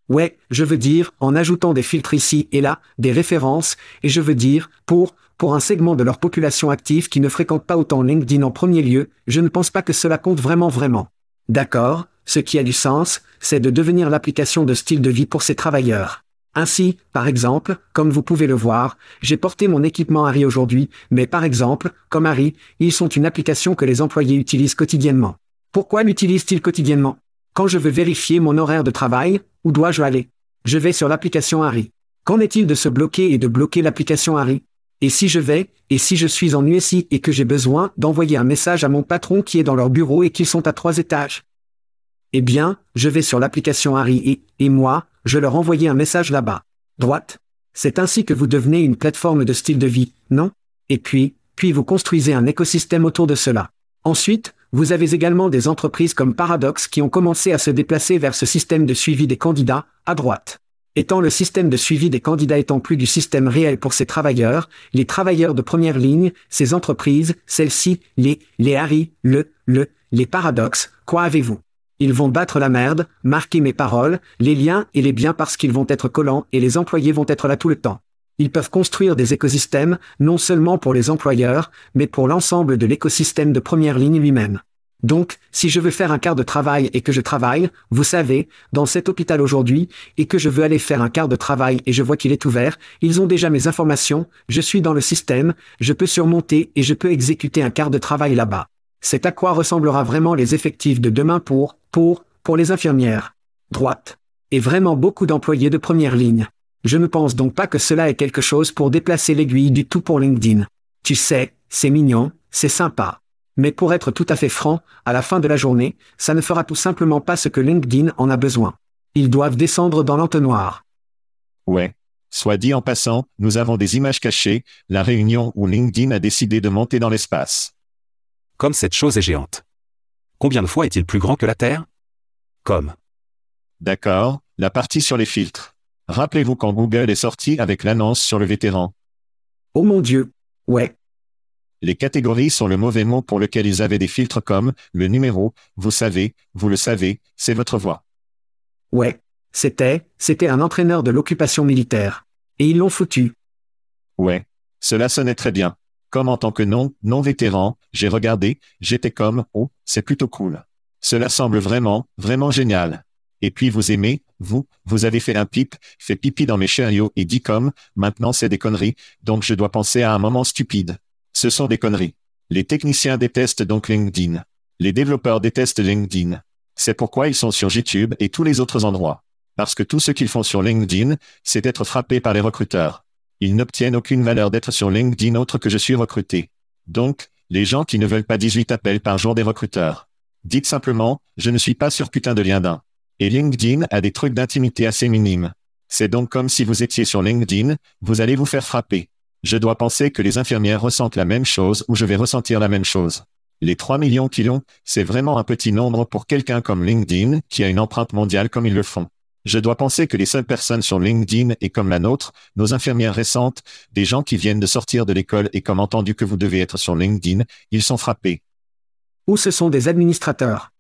Ouais, je veux dire, en ajoutant des filtres ici et là, des références, et je veux dire, pour, pour un segment de leur population active qui ne fréquente pas autant LinkedIn en premier lieu, je ne pense pas que cela compte vraiment vraiment. D'accord, ce qui a du sens, c'est de devenir l'application de style de vie pour ces travailleurs. Ainsi, par exemple, comme vous pouvez le voir, j'ai porté mon équipement Harry aujourd'hui, mais par exemple, comme Harry, ils sont une application que les employés utilisent quotidiennement. Pourquoi l'utilisent-ils quotidiennement? Quand je veux vérifier mon horaire de travail, où dois-je aller? Je vais sur l'application Harry. Qu'en est-il de se bloquer et de bloquer l'application Harry? Et si je vais, et si je suis en USI et que j'ai besoin d'envoyer un message à mon patron qui est dans leur bureau et qu'ils sont à trois étages Eh bien, je vais sur l'application Harry et, et moi, je leur envoyer un message là-bas. Droite. C'est ainsi que vous devenez une plateforme de style de vie, non? Et puis, puis vous construisez un écosystème autour de cela. Ensuite, vous avez également des entreprises comme Paradox qui ont commencé à se déplacer vers ce système de suivi des candidats, à droite. Étant le système de suivi des candidats étant plus du système réel pour ces travailleurs, les travailleurs de première ligne, ces entreprises, celles-ci, les, les Harry, le, le, les paradoxes, quoi avez-vous? Ils vont battre la merde, marquer mes paroles, les liens et les biens parce qu'ils vont être collants et les employés vont être là tout le temps. Ils peuvent construire des écosystèmes, non seulement pour les employeurs, mais pour l'ensemble de l'écosystème de première ligne lui-même. Donc, si je veux faire un quart de travail et que je travaille, vous savez, dans cet hôpital aujourd'hui, et que je veux aller faire un quart de travail et je vois qu'il est ouvert, ils ont déjà mes informations, je suis dans le système, je peux surmonter et je peux exécuter un quart de travail là-bas. C'est à quoi ressemblera vraiment les effectifs de demain pour, pour, pour les infirmières? Droite. Et vraiment beaucoup d'employés de première ligne. Je ne pense donc pas que cela est quelque chose pour déplacer l'aiguille du tout pour LinkedIn. Tu sais, c'est mignon, c'est sympa. Mais pour être tout à fait franc, à la fin de la journée, ça ne fera tout simplement pas ce que LinkedIn en a besoin. Ils doivent descendre dans l'entonnoir. Ouais. Soit dit en passant, nous avons des images cachées, la réunion où LinkedIn a décidé de monter dans l'espace. Comme cette chose est géante. Combien de fois est-il plus grand que la Terre? Comme. D'accord, la partie sur les filtres. Rappelez-vous quand Google est sorti avec l'annonce sur le vétéran. Oh mon Dieu. Ouais. Les catégories sont le mauvais mot pour lequel ils avaient des filtres comme le numéro, vous savez, vous le savez, c'est votre voix. Ouais. C'était, c'était un entraîneur de l'occupation militaire. Et ils l'ont foutu. Ouais. Cela sonnait très bien. Comme en tant que non, non vétéran, j'ai regardé, j'étais comme, oh, c'est plutôt cool. Cela semble vraiment, vraiment génial. Et puis vous aimez, vous, vous avez fait un pipe, fait pipi dans mes chariots et dit comme, maintenant c'est des conneries, donc je dois penser à un moment stupide. Ce sont des conneries. Les techniciens détestent donc LinkedIn. Les développeurs détestent LinkedIn. C'est pourquoi ils sont sur YouTube et tous les autres endroits. Parce que tout ce qu'ils font sur LinkedIn, c'est d'être frappés par les recruteurs. Ils n'obtiennent aucune valeur d'être sur LinkedIn autre que je suis recruté. Donc, les gens qui ne veulent pas 18 appels par jour des recruteurs. Dites simplement, je ne suis pas sur putain de lien d'un. Et LinkedIn a des trucs d'intimité assez minimes. C'est donc comme si vous étiez sur LinkedIn, vous allez vous faire frapper. Je dois penser que les infirmières ressentent la même chose ou je vais ressentir la même chose. Les 3 millions qui l'ont, c'est vraiment un petit nombre pour quelqu'un comme LinkedIn qui a une empreinte mondiale comme ils le font. Je dois penser que les seules personnes sur LinkedIn et comme la nôtre, nos infirmières récentes, des gens qui viennent de sortir de l'école et comme entendu que vous devez être sur LinkedIn, ils sont frappés. Ou ce sont des administrateurs.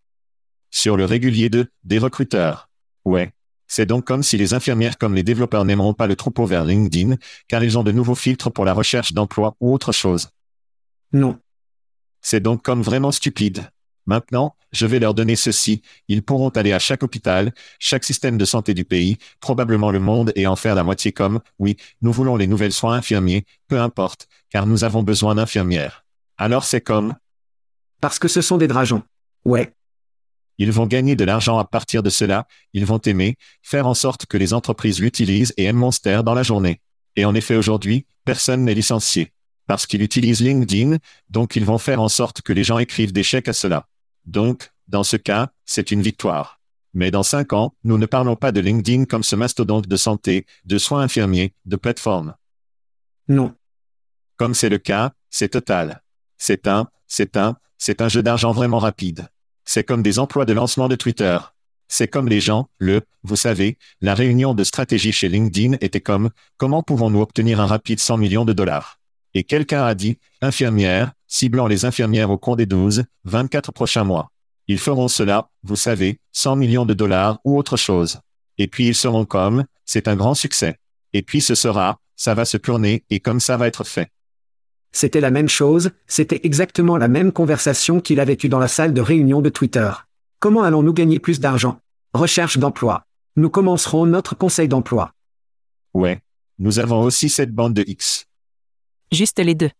Sur le régulier de, des recruteurs. Ouais. C'est donc comme si les infirmières comme les développeurs n'aimeront pas le troupeau vers LinkedIn, car ils ont de nouveaux filtres pour la recherche d'emploi ou autre chose. Non. C'est donc comme vraiment stupide. Maintenant, je vais leur donner ceci. Ils pourront aller à chaque hôpital, chaque système de santé du pays, probablement le monde et en faire la moitié comme, oui, nous voulons les nouvelles soins infirmiers, peu importe, car nous avons besoin d'infirmières. Alors c'est comme, Parce que ce sont des drageons. Ouais. Ils vont gagner de l'argent à partir de cela, ils vont aimer, faire en sorte que les entreprises l'utilisent et aiment Monster dans la journée. Et en effet aujourd'hui, personne n'est licencié. Parce qu'ils utilisent LinkedIn, donc ils vont faire en sorte que les gens écrivent des chèques à cela. Donc, dans ce cas, c'est une victoire. Mais dans cinq ans, nous ne parlons pas de LinkedIn comme ce mastodonte de santé, de soins infirmiers, de plateforme. Non. Comme c'est le cas, c'est total. C'est un, c'est un, c'est un jeu d'argent vraiment rapide. C'est comme des emplois de lancement de Twitter. C'est comme les gens, le, vous savez, la réunion de stratégie chez LinkedIn était comme, comment pouvons-nous obtenir un rapide 100 millions de dollars? Et quelqu'un a dit, infirmières, ciblant les infirmières au cours des 12, 24 prochains mois. Ils feront cela, vous savez, 100 millions de dollars ou autre chose. Et puis ils seront comme, c'est un grand succès. Et puis ce sera, ça va se tourner et comme ça va être fait. C'était la même chose, c'était exactement la même conversation qu'il avait eue dans la salle de réunion de Twitter. Comment allons-nous gagner plus d'argent? Recherche d'emploi. Nous commencerons notre conseil d'emploi. Ouais. Nous avons aussi cette bande de X. Juste les deux.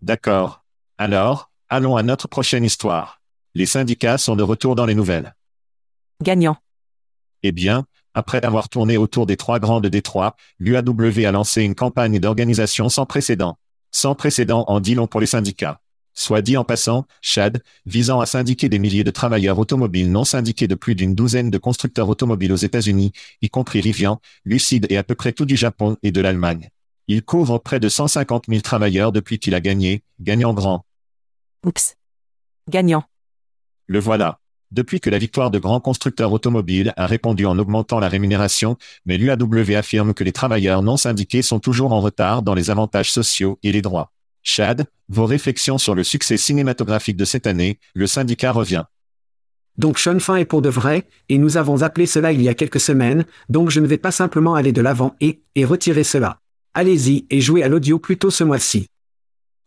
D'accord. Alors, allons à notre prochaine histoire. Les syndicats sont de retour dans les nouvelles. Gagnant. Eh bien, après avoir tourné autour des trois grands de Détroit, l'UAW a lancé une campagne d'organisation sans précédent. Sans précédent en dit long pour les syndicats. Soit dit en passant, Chad, visant à syndiquer des milliers de travailleurs automobiles non syndiqués de plus d'une douzaine de constructeurs automobiles aux États-Unis, y compris Rivian, Lucid et à peu près tout du Japon et de l'Allemagne. Il couvre près de 150 000 travailleurs depuis qu'il a gagné, gagnant grand. Oups. Gagnant. Le voilà. Depuis que la victoire de grands constructeurs automobiles a répondu en augmentant la rémunération, mais l'UAW affirme que les travailleurs non syndiqués sont toujours en retard dans les avantages sociaux et les droits. Chad, vos réflexions sur le succès cinématographique de cette année, le syndicat revient. Donc Sean Fin est pour de vrai, et nous avons appelé cela il y a quelques semaines, donc je ne vais pas simplement aller de l'avant et, et retirer cela. Allez-y et jouez à l'audio plutôt ce mois-ci.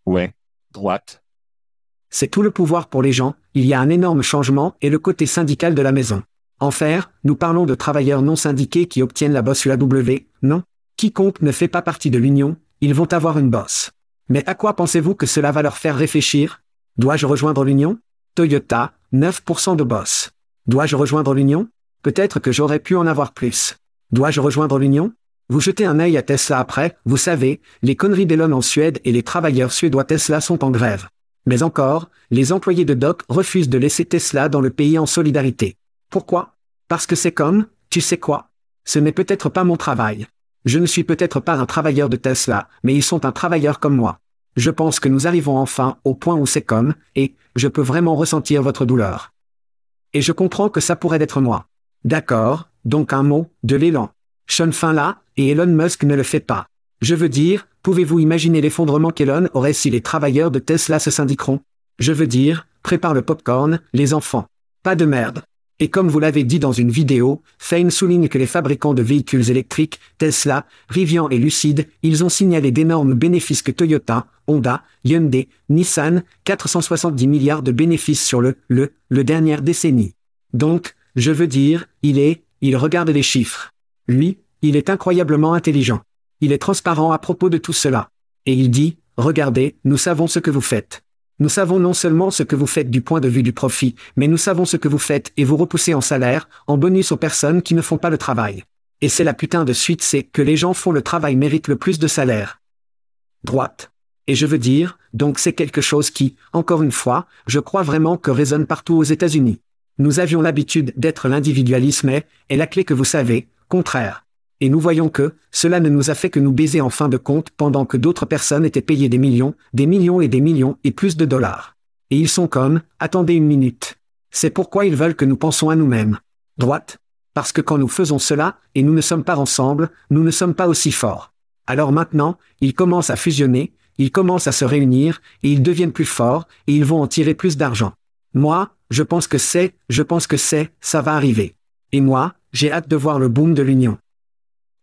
Ouais. Droite. C'est tout le pouvoir pour les gens, il y a un énorme changement et le côté syndical de la maison. En nous parlons de travailleurs non syndiqués qui obtiennent la bosse UAW, non? Quiconque ne fait pas partie de l'union, ils vont avoir une bosse. Mais à quoi pensez-vous que cela va leur faire réfléchir? Dois-je rejoindre l'union? Toyota, 9% de boss. Dois-je rejoindre l'union? Peut-être que j'aurais pu en avoir plus. Dois-je rejoindre l'union? Vous jetez un œil à Tesla après, vous savez, les conneries d'Elon en Suède et les travailleurs suédois Tesla sont en grève. Mais encore, les employés de Doc refusent de laisser Tesla dans le pays en solidarité. Pourquoi? Parce que c'est comme, tu sais quoi? Ce n'est peut-être pas mon travail. Je ne suis peut-être pas un travailleur de Tesla, mais ils sont un travailleur comme moi. Je pense que nous arrivons enfin au point où c'est comme, et, je peux vraiment ressentir votre douleur. Et je comprends que ça pourrait être moi. D'accord, donc un mot, de l'élan. Sean fin là, et Elon Musk ne le fait pas. Je veux dire, pouvez-vous imaginer l'effondrement qu'Elon aurait si les travailleurs de Tesla se syndiqueront? Je veux dire, prépare le popcorn, les enfants. Pas de merde. Et comme vous l'avez dit dans une vidéo, Fein souligne que les fabricants de véhicules électriques, Tesla, Rivian et Lucid, ils ont signalé d'énormes bénéfices que Toyota, Honda, Hyundai, Nissan, 470 milliards de bénéfices sur le, le, le dernière décennie. Donc, je veux dire, il est, il regarde les chiffres. Lui, il est incroyablement intelligent. Il est transparent à propos de tout cela. Et il dit, regardez, nous savons ce que vous faites. Nous savons non seulement ce que vous faites du point de vue du profit, mais nous savons ce que vous faites et vous repoussez en salaire, en bonus aux personnes qui ne font pas le travail. Et c'est la putain de suite c'est que les gens font le travail méritent le plus de salaire. Droite. Et je veux dire, donc c'est quelque chose qui, encore une fois, je crois vraiment que résonne partout aux États-Unis. Nous avions l'habitude d'être l'individualisme est, est la clé que vous savez, contraire. Et nous voyons que, cela ne nous a fait que nous baiser en fin de compte pendant que d'autres personnes étaient payées des millions, des millions et des millions et plus de dollars. Et ils sont comme, attendez une minute. C'est pourquoi ils veulent que nous pensons à nous-mêmes. Droite. Parce que quand nous faisons cela, et nous ne sommes pas ensemble, nous ne sommes pas aussi forts. Alors maintenant, ils commencent à fusionner, ils commencent à se réunir, et ils deviennent plus forts, et ils vont en tirer plus d'argent. Moi, je pense que c'est, je pense que c'est, ça va arriver. Et moi, j'ai hâte de voir le boom de l'union.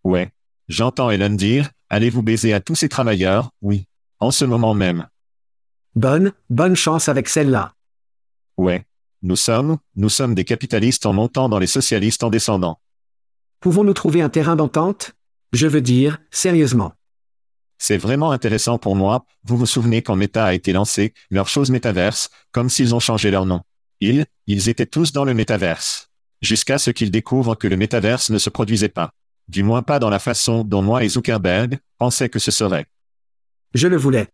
Ouais. J'entends Hélène dire, allez-vous baiser à tous ces travailleurs, oui. En ce moment même. Bonne, bonne chance avec celle-là. Ouais. Nous sommes, nous sommes des capitalistes en montant dans les socialistes en descendant. Pouvons-nous trouver un terrain d'entente? Je veux dire, sérieusement. C'est vraiment intéressant pour moi, vous vous souvenez quand Meta a été lancé, leur chose métaverse, comme s'ils ont changé leur nom. Ils, ils étaient tous dans le métaverse. Jusqu'à ce qu'ils découvrent que le métaverse ne se produisait pas. Du moins pas dans la façon dont moi et Zuckerberg pensaient que ce serait. Je le voulais.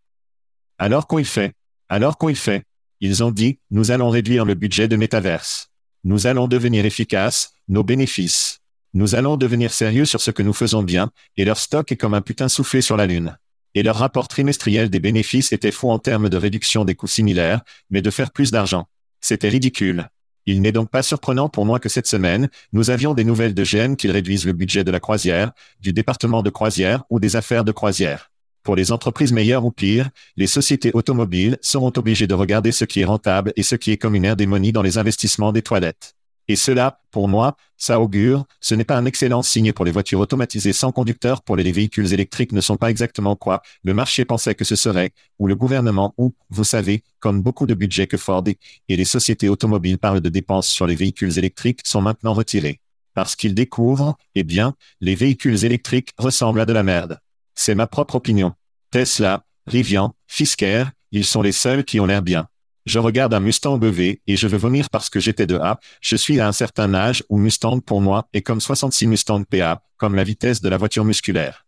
Alors qu'on y fait. Alors qu'on y fait. Ils ont dit, nous allons réduire le budget de métaverse. Nous allons devenir efficaces, nos bénéfices. Nous allons devenir sérieux sur ce que nous faisons bien, et leur stock est comme un putain soufflé sur la Lune. Et leur rapport trimestriel des bénéfices était faux en termes de réduction des coûts similaires, mais de faire plus d'argent. C'était ridicule. Il n'est donc pas surprenant pour moi que cette semaine, nous avions des nouvelles de GM qu'ils réduisent le budget de la croisière, du département de croisière ou des affaires de croisière. Pour les entreprises meilleures ou pires, les sociétés automobiles seront obligées de regarder ce qui est rentable et ce qui est comme une aire démonie dans les investissements des toilettes. Et cela, pour moi, ça augure, ce n'est pas un excellent signe pour les voitures automatisées sans conducteur pour les véhicules électriques ne sont pas exactement quoi le marché pensait que ce serait, ou le gouvernement, ou, vous savez, comme beaucoup de budgets que Ford et, les sociétés automobiles parlent de dépenses sur les véhicules électriques sont maintenant retirés. Parce qu'ils découvrent, eh bien, les véhicules électriques ressemblent à de la merde. C'est ma propre opinion. Tesla, Rivian, Fisker, ils sont les seuls qui ont l'air bien. Je regarde un Mustang EV et je veux vomir parce que j'étais de A. Je suis à un certain âge où Mustang pour moi est comme 66 Mustang PA, comme la vitesse de la voiture musculaire.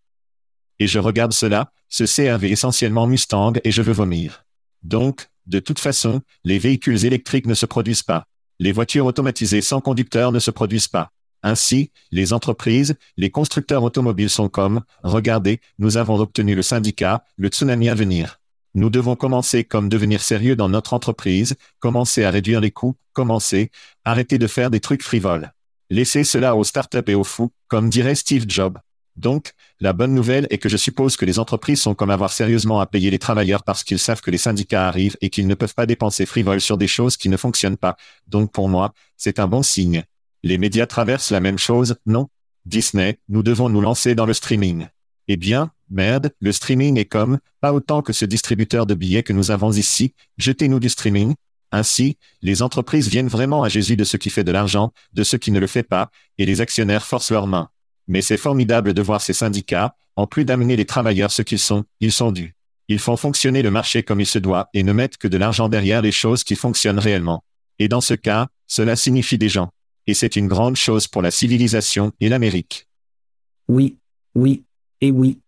Et je regarde cela, ce CRV essentiellement Mustang et je veux vomir. Donc, de toute façon, les véhicules électriques ne se produisent pas. Les voitures automatisées sans conducteur ne se produisent pas. Ainsi, les entreprises, les constructeurs automobiles sont comme, regardez, nous avons obtenu le syndicat, le tsunami à venir. Nous devons commencer comme devenir sérieux dans notre entreprise, commencer à réduire les coûts, commencer, arrêter de faire des trucs frivoles. Laissez cela aux startups et aux fous, comme dirait Steve Jobs. Donc, la bonne nouvelle est que je suppose que les entreprises sont comme avoir sérieusement à payer les travailleurs parce qu'ils savent que les syndicats arrivent et qu'ils ne peuvent pas dépenser frivoles sur des choses qui ne fonctionnent pas. Donc pour moi, c'est un bon signe. Les médias traversent la même chose, non? Disney, nous devons nous lancer dans le streaming. Eh bien, merde, le streaming est comme, pas autant que ce distributeur de billets que nous avons ici, jetez-nous du streaming. Ainsi, les entreprises viennent vraiment à Jésus de ce qui fait de l'argent, de ce qui ne le fait pas, et les actionnaires forcent leurs mains. Mais c'est formidable de voir ces syndicats, en plus d'amener les travailleurs ce qu'ils sont, ils sont dus. Ils font fonctionner le marché comme il se doit et ne mettent que de l'argent derrière les choses qui fonctionnent réellement. Et dans ce cas, cela signifie des gens. Et c'est une grande chose pour la civilisation et l'Amérique. Oui, oui, et oui.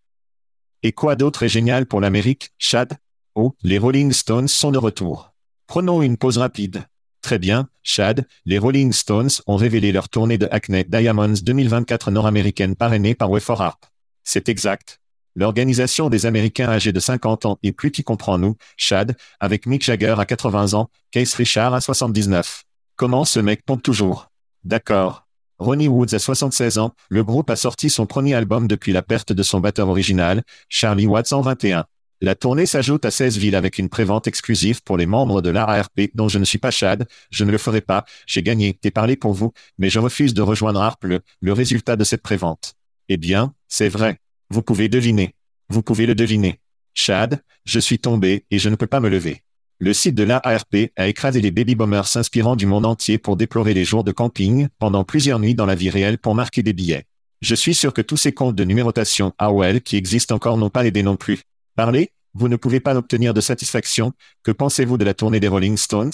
Et quoi d'autre est génial pour l'Amérique, Chad? Oh, les Rolling Stones sont de retour. Prenons une pause rapide. Très bien, Chad, les Rolling Stones ont révélé leur tournée de Hackney Diamonds 2024 nord-américaine parrainée par Way for Harp. C'est exact. L'organisation des Américains âgés de 50 ans et plus qui comprend nous, Chad, avec Mick Jagger à 80 ans, Case Richard à 79. Comment ce mec pompe toujours? D'accord. Ronnie Woods a 76 ans, le groupe a sorti son premier album depuis la perte de son batteur original, Charlie Watts en 21. La tournée s'ajoute à 16 villes avec une prévente exclusive pour les membres de l'ARP dont je ne suis pas Chad, je ne le ferai pas, j'ai gagné, t'ai parlé pour vous, mais je refuse de rejoindre ARP le, le résultat de cette prévente. Eh bien, c'est vrai. Vous pouvez deviner. Vous pouvez le deviner. Chad, je suis tombé et je ne peux pas me lever. Le site de l'ARP a écrasé les baby boomers s'inspirant du monde entier pour déplorer les jours de camping pendant plusieurs nuits dans la vie réelle pour marquer des billets. Je suis sûr que tous ces comptes de numérotation AOL qui existent encore n'ont pas aidé non plus. Parlez, vous ne pouvez pas obtenir de satisfaction. Que pensez-vous de la tournée des Rolling Stones?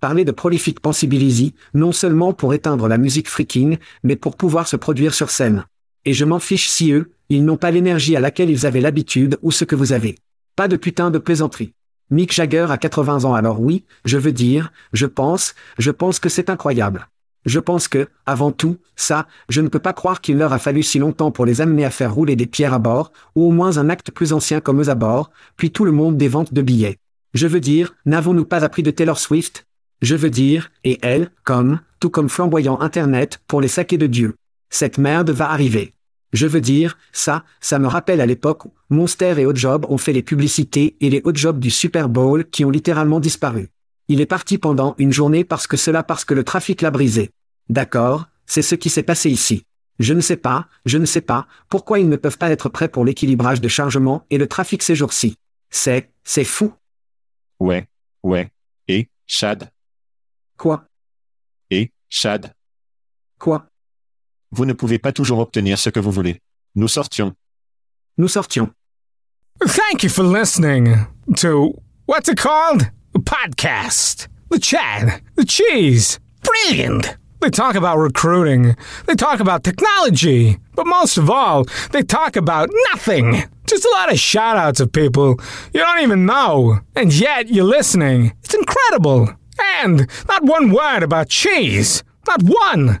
Parler de Prolific Pensibility, non seulement pour éteindre la musique freaking, mais pour pouvoir se produire sur scène. Et je m'en fiche si eux, ils n'ont pas l'énergie à laquelle ils avaient l'habitude ou ce que vous avez. Pas de putain de plaisanterie. Mick Jagger a 80 ans alors oui, je veux dire, je pense, je pense que c'est incroyable. Je pense que, avant tout, ça, je ne peux pas croire qu'il leur a fallu si longtemps pour les amener à faire rouler des pierres à bord, ou au moins un acte plus ancien comme eux à bord, puis tout le monde des ventes de billets. Je veux dire, n'avons-nous pas appris de Taylor Swift? Je veux dire, et elle, comme, tout comme flamboyant Internet, pour les saquer de Dieu. Cette merde va arriver. Je veux dire, ça, ça me rappelle à l'époque où Monster et Hot Job ont fait les publicités et les Hot Jobs du Super Bowl qui ont littéralement disparu. Il est parti pendant une journée parce que cela parce que le trafic l'a brisé. D'accord, c'est ce qui s'est passé ici. Je ne sais pas, je ne sais pas, pourquoi ils ne peuvent pas être prêts pour l'équilibrage de chargement et le trafic ces jours-ci. C'est, c'est fou. Ouais, ouais. Et, Chad? Quoi? Et, Chad? Quoi? Vous ne pouvez pas toujours obtenir ce que vous voulez. Nous sortions. Nous sortions. Thank you for listening to what's it called? A podcast. The chat. The cheese. Brilliant. They talk about recruiting. They talk about technology. But most of all, they talk about nothing. Just a lot of shout outs of people you don't even know. And yet you're listening. It's incredible. And not one word about cheese. Not one.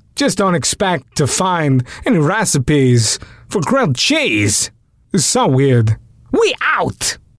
Just don't expect to find any recipes for grilled cheese. It's so weird. We out!